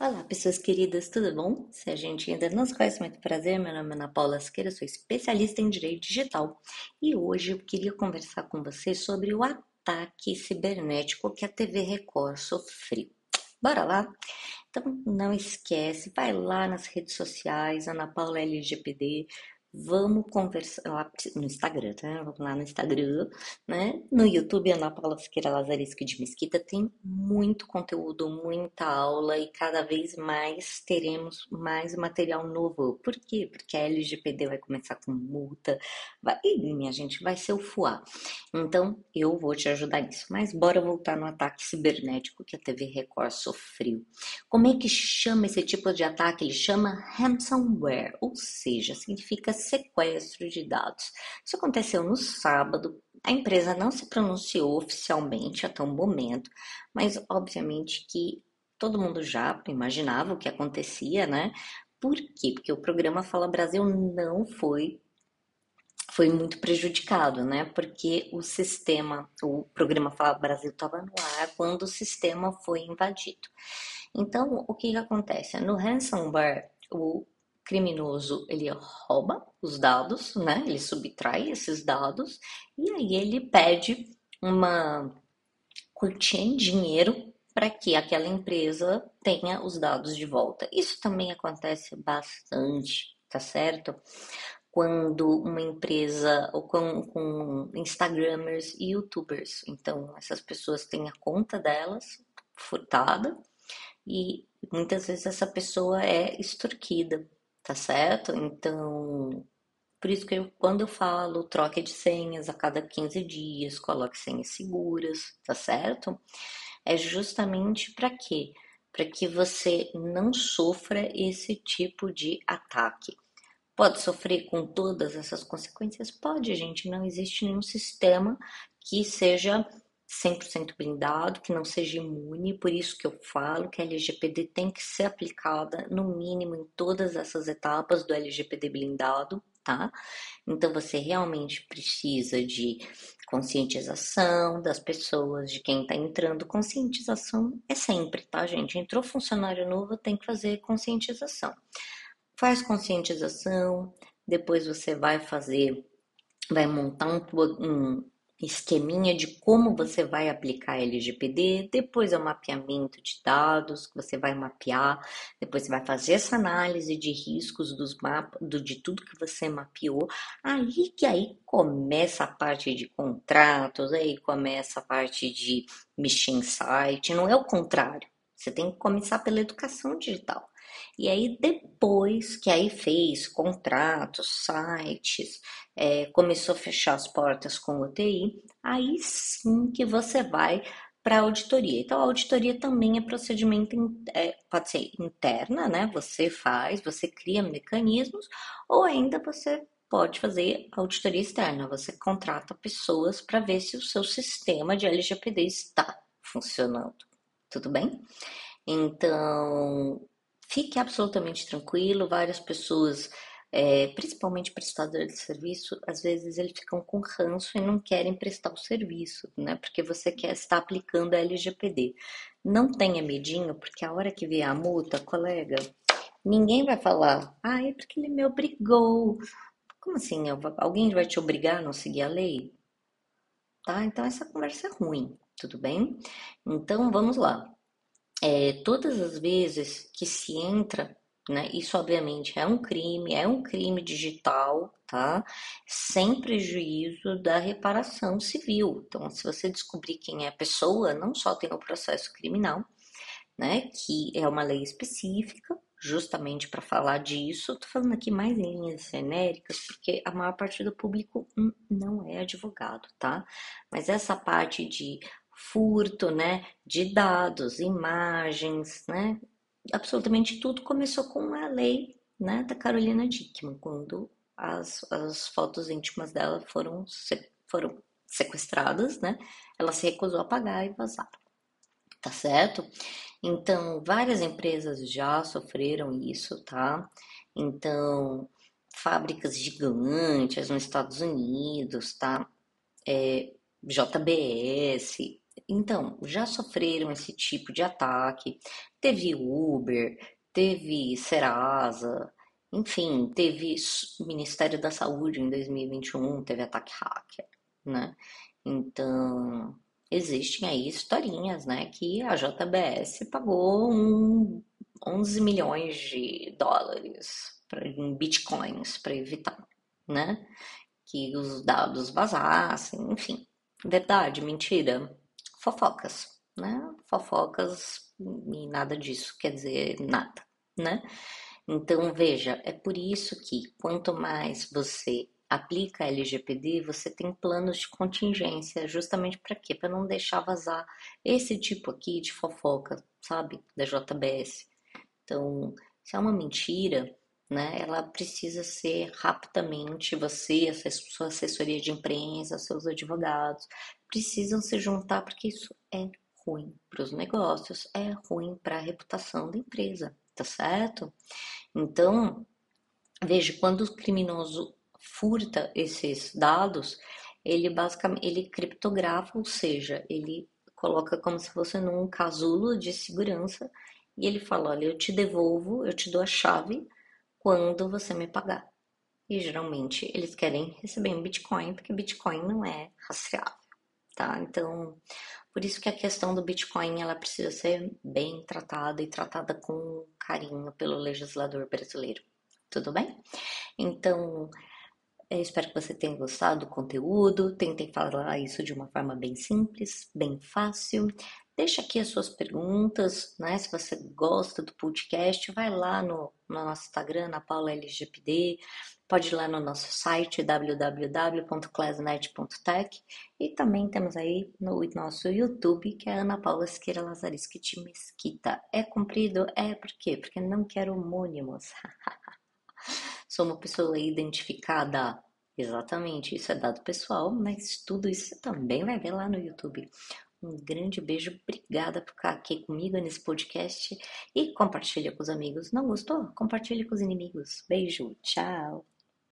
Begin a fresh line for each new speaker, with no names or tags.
Olá, pessoas queridas, tudo bom? Se a gente ainda não se conhece, muito prazer. Meu nome é Ana Paula Siqueira, sou especialista em direito digital e hoje eu queria conversar com você sobre o ataque cibernético que a TV Record sofreu. Bora lá? Então não esquece, vai lá nas redes sociais, Ana Paula LGPD, Vamos conversar lá no Instagram, tá? Vamos lá no Instagram, né? No YouTube, Ana Paula Siqueira Lazaresco de Mesquita tem muito conteúdo, muita aula e cada vez mais teremos mais material novo. Por quê? Porque a LGPD vai começar com multa, vai, e minha gente, vai ser o FUA. Então, eu vou te ajudar nisso. Mas bora voltar no ataque cibernético que a TV Record sofreu. Como é que chama esse tipo de ataque? Ele chama ransomware, ou seja, significa sequestro de dados. Isso aconteceu no sábado. A empresa não se pronunciou oficialmente até o momento, mas obviamente que todo mundo já imaginava o que acontecia, né? Por quê? Porque o programa Fala Brasil não foi foi muito prejudicado, né? Porque o sistema, o programa Fala Brasil estava no ar quando o sistema foi invadido. Então, o que, que acontece? No ransomware, o criminoso ele rouba os dados, né? Ele subtrai esses dados e aí ele pede uma quantia em dinheiro para que aquela empresa tenha os dados de volta. Isso também acontece bastante, tá certo? Quando uma empresa ou com, com Instagramers e YouTubers, então essas pessoas têm a conta delas furtada e muitas vezes essa pessoa é extorquida tá certo? Então, por isso que eu, quando eu falo troque de senhas a cada 15 dias, coloque senhas seguras, tá certo? É justamente para quê? Para que você não sofra esse tipo de ataque. Pode sofrer com todas essas consequências? Pode, gente. Não existe nenhum sistema que seja 100% blindado, que não seja imune, por isso que eu falo que a LGPD tem que ser aplicada no mínimo em todas essas etapas do LGPD blindado, tá? Então você realmente precisa de conscientização das pessoas, de quem está entrando. Conscientização é sempre, tá, gente? Entrou funcionário novo, tem que fazer conscientização. Faz conscientização, depois você vai fazer, vai montar um, um esqueminha de como você vai aplicar LGPD, depois é o mapeamento de dados que você vai mapear, depois você vai fazer essa análise de riscos dos mapas, do, de tudo que você mapeou, aí que aí começa a parte de contratos, aí começa a parte de mexer em site, não é o contrário. Você tem que começar pela educação digital. E aí, depois que aí fez contratos, sites, é, começou a fechar as portas com o TI, aí sim que você vai para a auditoria. Então, a auditoria também é procedimento, é, pode ser interna, né? Você faz, você cria mecanismos, ou ainda você pode fazer auditoria externa. Você contrata pessoas para ver se o seu sistema de LGPD está funcionando. Tudo bem? Então, Fique absolutamente tranquilo, várias pessoas, é, principalmente prestadores de serviço, às vezes eles ficam com ranço e não querem prestar o serviço, né? Porque você quer estar aplicando a LGPD. Não tenha medinho, porque a hora que vier a multa, colega, ninguém vai falar, ah, é porque ele me obrigou. Como assim? Alguém vai te obrigar a não seguir a lei? Tá? Então essa conversa é ruim, tudo bem? Então vamos lá é, todas as vezes que se entra, né, isso obviamente é um crime, é um crime digital, tá? Sem prejuízo da reparação civil. Então, se você descobrir quem é a pessoa, não só tem o processo criminal, né, que é uma lei específica, justamente para falar disso. Estou falando aqui mais em linhas genéricas, porque a maior parte do público não é advogado, tá? Mas essa parte de furto, né, de dados, imagens, né, absolutamente tudo começou com a lei, né, da Carolina Dickman, quando as, as fotos íntimas dela foram, foram sequestradas, né, ela se recusou a pagar e vazar, tá certo? Então, várias empresas já sofreram isso, tá? Então, fábricas gigantes nos Estados Unidos, tá? É, JBS, então, já sofreram esse tipo de ataque. Teve Uber, teve Serasa, enfim, teve Ministério da Saúde em 2021, teve ataque hacker, né? Então, existem aí historinhas, né, que a JBS pagou um 11 milhões de dólares pra, em bitcoins para evitar, né, que os dados vazassem, enfim. Verdade, mentira, fofocas, né? Fofocas e nada disso quer dizer nada, né? Então veja, é por isso que quanto mais você aplica LGPD, você tem planos de contingência, justamente para quê? Para não deixar vazar esse tipo aqui de fofoca, sabe, da JBS. Então, se é uma mentira, né, ela precisa ser rapidamente, você, a sua assessoria de imprensa, seus advogados, precisam se juntar porque isso é ruim para os negócios, é ruim para a reputação da empresa, tá certo? Então, veja, quando o criminoso furta esses dados, ele basicamente ele criptografa, ou seja, ele coloca como se fosse num casulo de segurança e ele fala: Olha, eu te devolvo, eu te dou a chave quando você me pagar. E geralmente eles querem receber em Bitcoin, porque Bitcoin não é rastreável, tá? Então, por isso que a questão do Bitcoin ela precisa ser bem tratada e tratada com carinho pelo legislador brasileiro. Tudo bem? Então, eu espero que você tenha gostado do conteúdo. Tentei falar isso de uma forma bem simples, bem fácil. Deixa aqui as suas perguntas, né? Se você gosta do podcast, vai lá no, no nosso Instagram, na Paula LGPD, pode ir lá no nosso site www.classnet.tech e também temos aí no nosso YouTube, que é Ana Paula Esqueira Lazariski Mesquita. É comprido? É, por quê? Porque não quero homônimos. Sou uma pessoa identificada. Exatamente, isso é dado pessoal, mas tudo isso você também vai ver lá no YouTube. Um grande beijo, obrigada por ficar aqui comigo nesse podcast e compartilha com os amigos. Não gostou? Compartilha com os inimigos. Beijo, tchau.